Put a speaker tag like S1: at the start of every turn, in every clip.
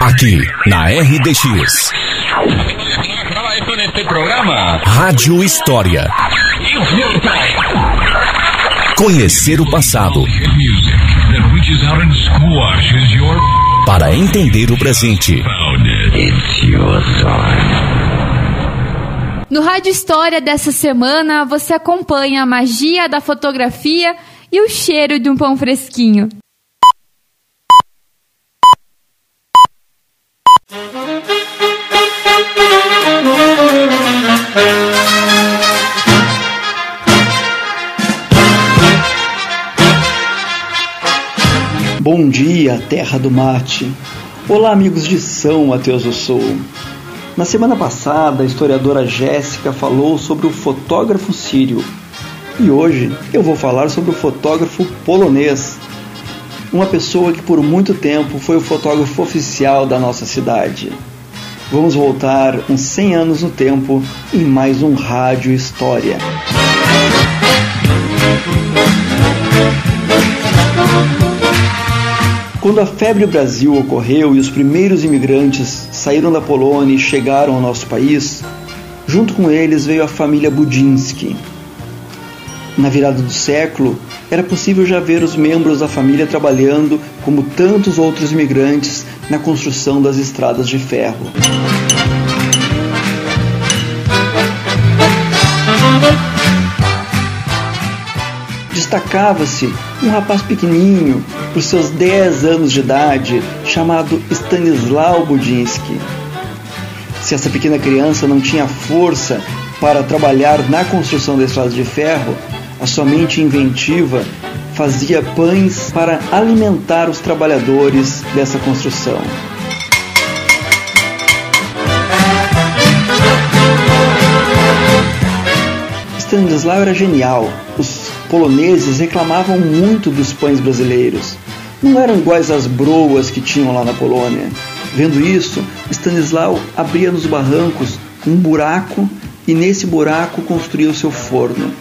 S1: Aqui, na RDX. Rádio História. Conhecer o passado. Para entender o presente.
S2: No Rádio História dessa semana, você acompanha a magia da fotografia e o cheiro de um pão fresquinho.
S3: Bom dia, terra do mate. Olá, amigos de São Mateus do Sul. Na semana passada, a historiadora Jéssica falou sobre o fotógrafo sírio. E hoje eu vou falar sobre o fotógrafo polonês, uma pessoa que por muito tempo foi o fotógrafo oficial da nossa cidade. Vamos voltar uns 100 anos no tempo em mais um Rádio História. Quando a febre Brasil ocorreu e os primeiros imigrantes saíram da Polônia e chegaram ao nosso país, junto com eles veio a família Budinsky. Na virada do século, era possível já ver os membros da família trabalhando, como tantos outros imigrantes, na construção das estradas de ferro. Destacava-se um rapaz pequenininho, por seus 10 anos de idade, chamado Stanislau Budinsky. Se essa pequena criança não tinha força para trabalhar na construção da estrada de ferro, a sua mente inventiva fazia pães para alimentar os trabalhadores dessa construção. Stanislau era genial. Os poloneses reclamavam muito dos pães brasileiros. Não eram iguais às broas que tinham lá na Polônia. Vendo isso, Stanislau abria nos barrancos um buraco e nesse buraco construía o seu forno.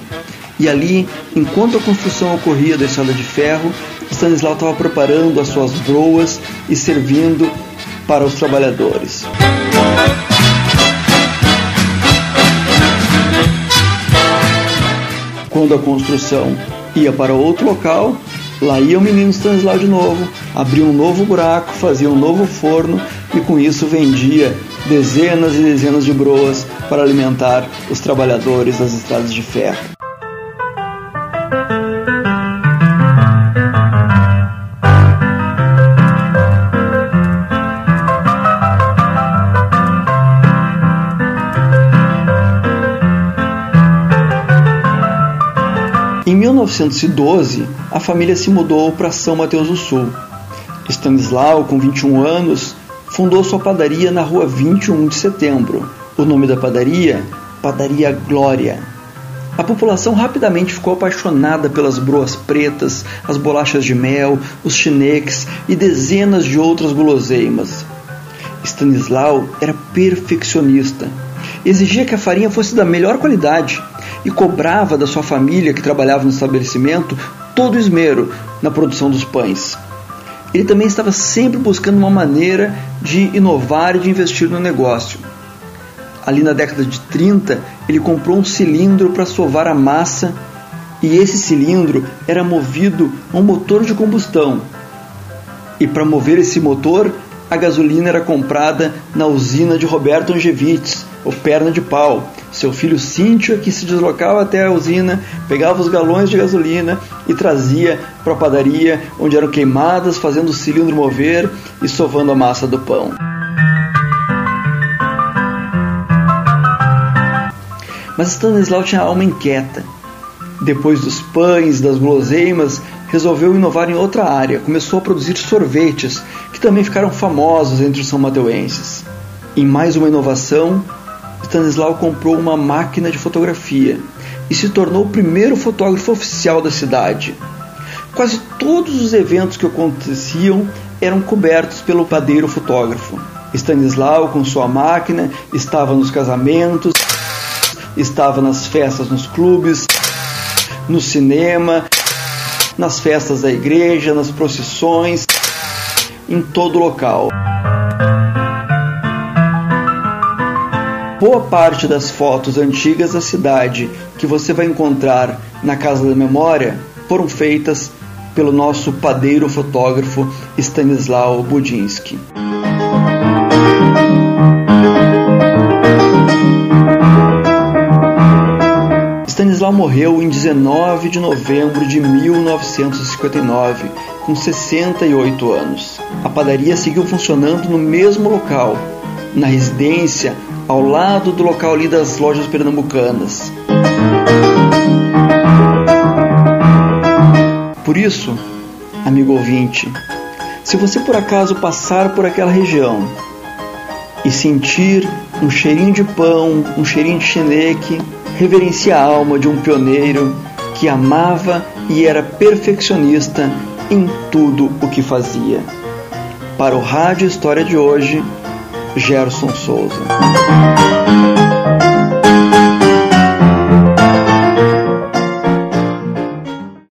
S3: E ali, enquanto a construção ocorria da estrada de ferro, Stanislau estava preparando as suas broas e servindo para os trabalhadores. Quando a construção ia para outro local, lá ia o menino Stanislau de novo, abria um novo buraco, fazia um novo forno e com isso vendia dezenas e dezenas de broas para alimentar os trabalhadores das estradas de ferro. 1912, a família se mudou para São Mateus do Sul. Stanislau, com 21 anos, fundou sua padaria na rua 21 de setembro. O nome da padaria? Padaria Glória. A população rapidamente ficou apaixonada pelas broas pretas, as bolachas de mel, os chineques e dezenas de outras guloseimas. Stanislau era perfeccionista. Exigia que a farinha fosse da melhor qualidade e cobrava da sua família que trabalhava no estabelecimento todo o esmero na produção dos pães. Ele também estava sempre buscando uma maneira de inovar e de investir no negócio. Ali na década de 30, ele comprou um cilindro para sovar a massa e esse cilindro era movido a um motor de combustão. E para mover esse motor, a gasolina era comprada na usina de Roberto Angevitz, o Perna de Pau, seu filho Cíntia, que se deslocava até a usina, pegava os galões de gasolina e trazia para a padaria, onde eram queimadas, fazendo o cilindro mover e sovando a massa do pão. Mas Stanislau tinha alma inquieta. Depois dos pães, das guloseimas, resolveu inovar em outra área. Começou a produzir sorvetes, que também ficaram famosos entre os são mateuenses. Em mais uma inovação, Stanislau comprou uma máquina de fotografia e se tornou o primeiro fotógrafo oficial da cidade. Quase todos os eventos que aconteciam eram cobertos pelo padeiro fotógrafo. Stanislau, com sua máquina, estava nos casamentos, estava nas festas nos clubes, no cinema, nas festas da igreja, nas procissões em todo local. Boa parte das fotos antigas da cidade que você vai encontrar na Casa da Memória foram feitas pelo nosso padeiro fotógrafo Stanislau Budinski. Stanislau morreu em 19 de novembro de 1959, com 68 anos. A padaria seguiu funcionando no mesmo local, na residência ao lado do local ali das lojas pernambucanas. Por isso, amigo ouvinte, se você por acaso passar por aquela região e sentir um cheirinho de pão, um cheirinho de cheneque, reverencie a alma de um pioneiro que amava e era perfeccionista em tudo o que fazia. Para o Rádio História de hoje, Gerson Souza.